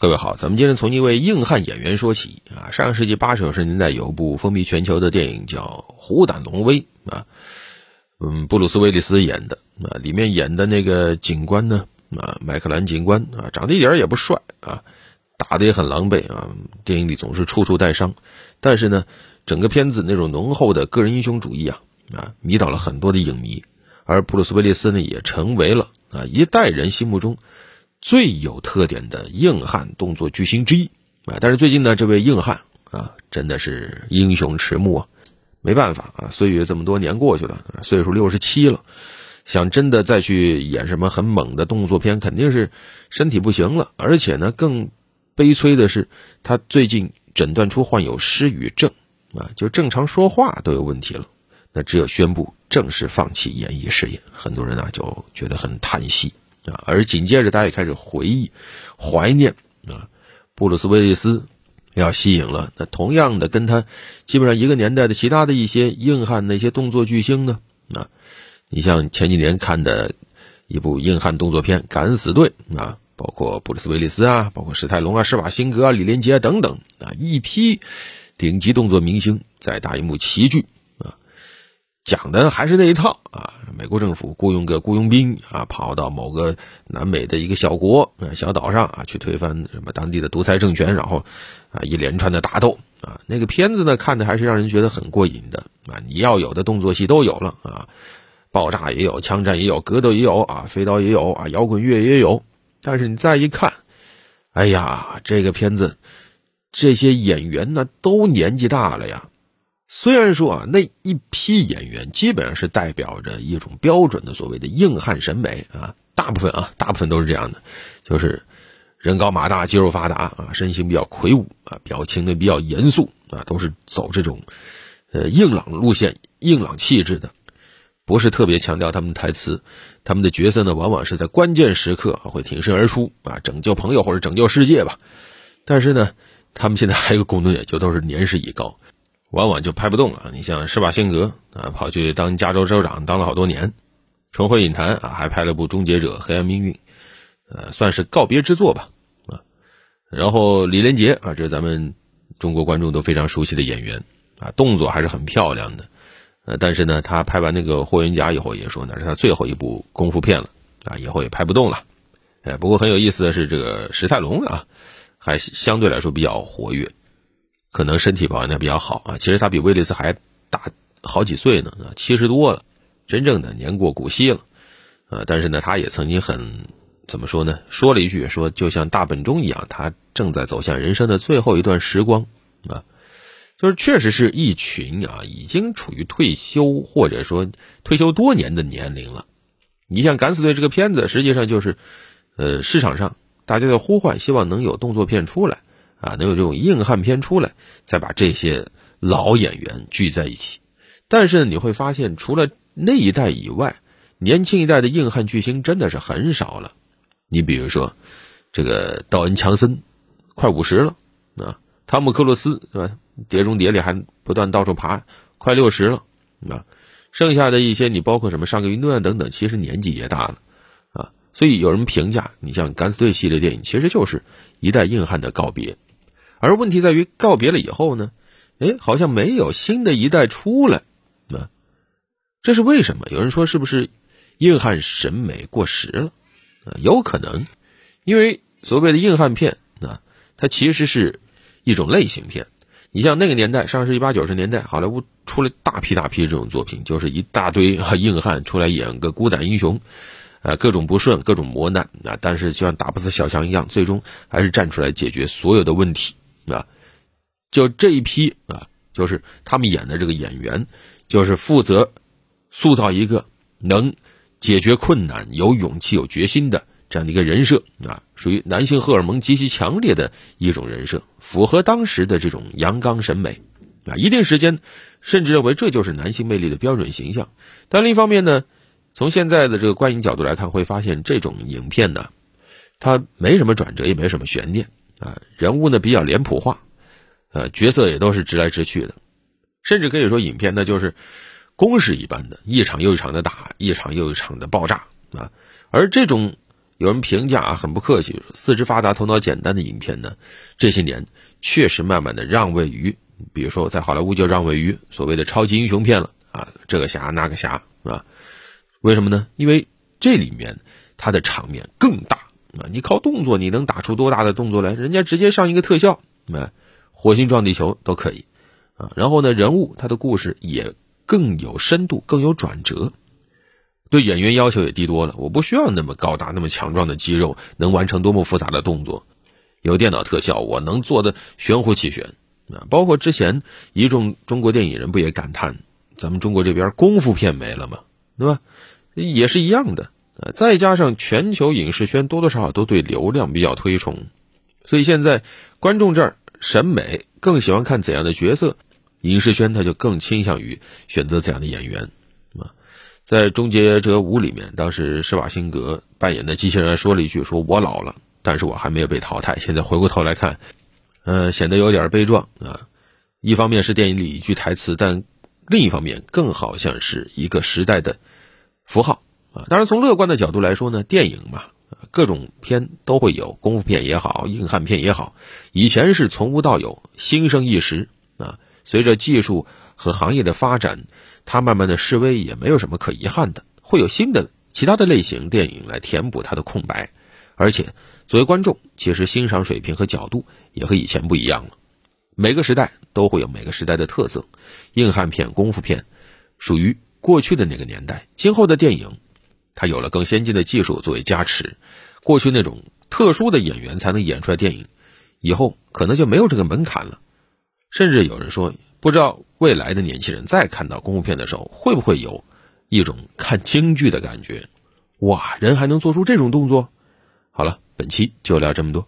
各位好，咱们今天从一位硬汉演员说起啊。上个世纪八九十年代有部风靡全球的电影叫《虎胆龙威》啊，嗯，布鲁斯威利斯演的啊，里面演的那个警官呢啊，麦克兰警官啊，长得一点也不帅啊，打的也很狼狈啊，电影里总是处处带伤，但是呢，整个片子那种浓厚的个人英雄主义啊啊，迷倒了很多的影迷，而布鲁斯威利斯呢，也成为了啊一代人心目中。最有特点的硬汉动作巨星之一啊！但是最近呢，这位硬汉啊，真的是英雄迟暮啊！没办法啊，岁月这么多年过去了，岁数六十七了，想真的再去演什么很猛的动作片，肯定是身体不行了。而且呢，更悲催的是，他最近诊断出患有失语症啊，就正常说话都有问题了。那只有宣布正式放弃演艺事业，很多人啊就觉得很叹息。啊，而紧接着，大家也开始回忆、怀念啊，布鲁斯威利斯要吸引了那同样的跟他基本上一个年代的其他的一些硬汉那些动作巨星呢啊，你像前几年看的一部硬汉动作片《敢死队》啊，包括布鲁斯威利斯啊，包括史泰龙啊、施瓦辛格啊、李连杰啊等等啊，一批顶级动作明星在大荧幕齐聚。讲的还是那一套啊！美国政府雇佣个雇佣兵啊，跑到某个南美的一个小国啊小岛上啊，去推翻什么当地的独裁政权，然后啊一连串的打斗啊，那个片子呢看的还是让人觉得很过瘾的啊！你要有的动作戏都有了啊，爆炸也有，枪战也有，格斗也有啊，飞刀也有啊，摇滚乐也有。但是你再一看，哎呀，这个片子这些演员呢都年纪大了呀。虽然说啊，那一批演员基本上是代表着一种标准的所谓的硬汉审美啊，大部分啊，大部分都是这样的，就是人高马大、肌肉发达啊，身形比较魁梧啊，表情呢比较严肃啊，都是走这种呃硬朗路线、硬朗气质的，不是特别强调他们的台词，他们的角色呢，往往是在关键时刻会挺身而出啊，拯救朋友或者拯救世界吧。但是呢，他们现在还有个共同点，就都是年事已高。往往就拍不动了。你像施瓦辛格啊，跑去当加州州长，当了好多年，重回影坛啊，还拍了部《终结者：黑暗命运》，呃，算是告别之作吧，啊。然后李连杰啊，这是咱们中国观众都非常熟悉的演员啊，动作还是很漂亮的，呃，但是呢，他拍完那个《霍元甲》以后，也说那是他最后一部功夫片了啊，以后也拍不动了。哎，不过很有意思的是，这个史泰龙啊，还相对来说比较活跃。可能身体保养的比较好啊，其实他比威利斯还大好几岁呢，啊七十多了，真正的年过古稀了，啊，但是呢，他也曾经很怎么说呢？说了一句说，就像大本钟一样，他正在走向人生的最后一段时光啊，就是确实是一群啊，已经处于退休或者说退休多年的年龄了。你像《敢死队》这个片子，实际上就是，呃，市场上大家的呼唤，希望能有动作片出来。啊，能有这种硬汉片出来，再把这些老演员聚在一起。但是，你会发现，除了那一代以外，年轻一代的硬汉巨星真的是很少了。你比如说，这个道恩·强森，快五十了啊；汤姆·克鲁斯是吧？碟中谍里还不断到处爬，快六十了啊。剩下的一些，你包括什么上个云顿等等，其实年纪也大了啊。所以有人评价，你像《敢死队》系列电影，其实就是一代硬汉的告别。而问题在于告别了以后呢，哎，好像没有新的一代出来，啊，这是为什么？有人说是不是硬汉审美过时了？啊，有可能，因为所谓的硬汉片啊，它其实是一种类型片。你像那个年代，上世纪八九十年代，好莱坞出了大批大批这种作品，就是一大堆啊硬汉出来演个孤胆英雄，啊，各种不顺，各种磨难啊，但是就像打不死小强一样，最终还是站出来解决所有的问题。啊，就这一批啊，就是他们演的这个演员，就是负责塑造一个能解决困难、有勇气、有决心的这样的一个人设啊，属于男性荷尔蒙极其强烈的一种人设，符合当时的这种阳刚审美啊。一定时间甚至认为这就是男性魅力的标准形象。但另一方面呢，从现在的这个观影角度来看，会发现这种影片呢，它没什么转折，也没什么悬念。啊，人物呢比较脸谱化，呃，角色也都是直来直去的，甚至可以说影片呢就是公式一般的，一场又一场的打，一场又一场的爆炸啊。而这种有人评价啊，很不客气，四肢发达、头脑简单的影片呢，这些年确实慢慢的让位于，比如说在好莱坞就让位于所谓的超级英雄片了啊，这个侠那个侠啊，为什么呢？因为这里面它的场面更大啊，你靠动作你能打出多大的动作来？人家直接上一个特效，啊，火星撞地球都可以啊。然后呢，人物他的故事也更有深度，更有转折。对演员要求也低多了，我不需要那么高大、那么强壮的肌肉，能完成多么复杂的动作。有电脑特效，我能做的玄乎其玄啊！包括之前一众中国电影人不也感叹，咱们中国这边功夫片没了吗？对吧？也是一样的呃。再加上全球影视圈多多少少都对流量比较推崇，所以现在观众这儿审美更喜欢看怎样的角色，影视圈他就更倾向于选择怎样的演员。啊在《终结者五》里面，当时施瓦辛格扮演的机器人说了一句：“说我老了，但是我还没有被淘汰。”现在回过头来看，呃，显得有点悲壮啊。一方面是电影里一句台词，但另一方面更好像是一个时代的符号当然，从乐观的角度来说呢，电影嘛，各种片都会有，功夫片也好，硬汉片也好，以前是从无到有，兴盛一时啊。随着技术和行业的发展。他慢慢的示威也没有什么可遗憾的，会有新的其他的类型电影来填补它的空白，而且作为观众，其实欣赏水平和角度也和以前不一样了。每个时代都会有每个时代的特色，硬汉片、功夫片属于过去的那个年代，今后的电影他有了更先进的技术作为加持，过去那种特殊的演员才能演出来电影，以后可能就没有这个门槛了，甚至有人说。不知道未来的年轻人再看到功夫片的时候，会不会有一种看京剧的感觉？哇，人还能做出这种动作？好了，本期就聊这么多。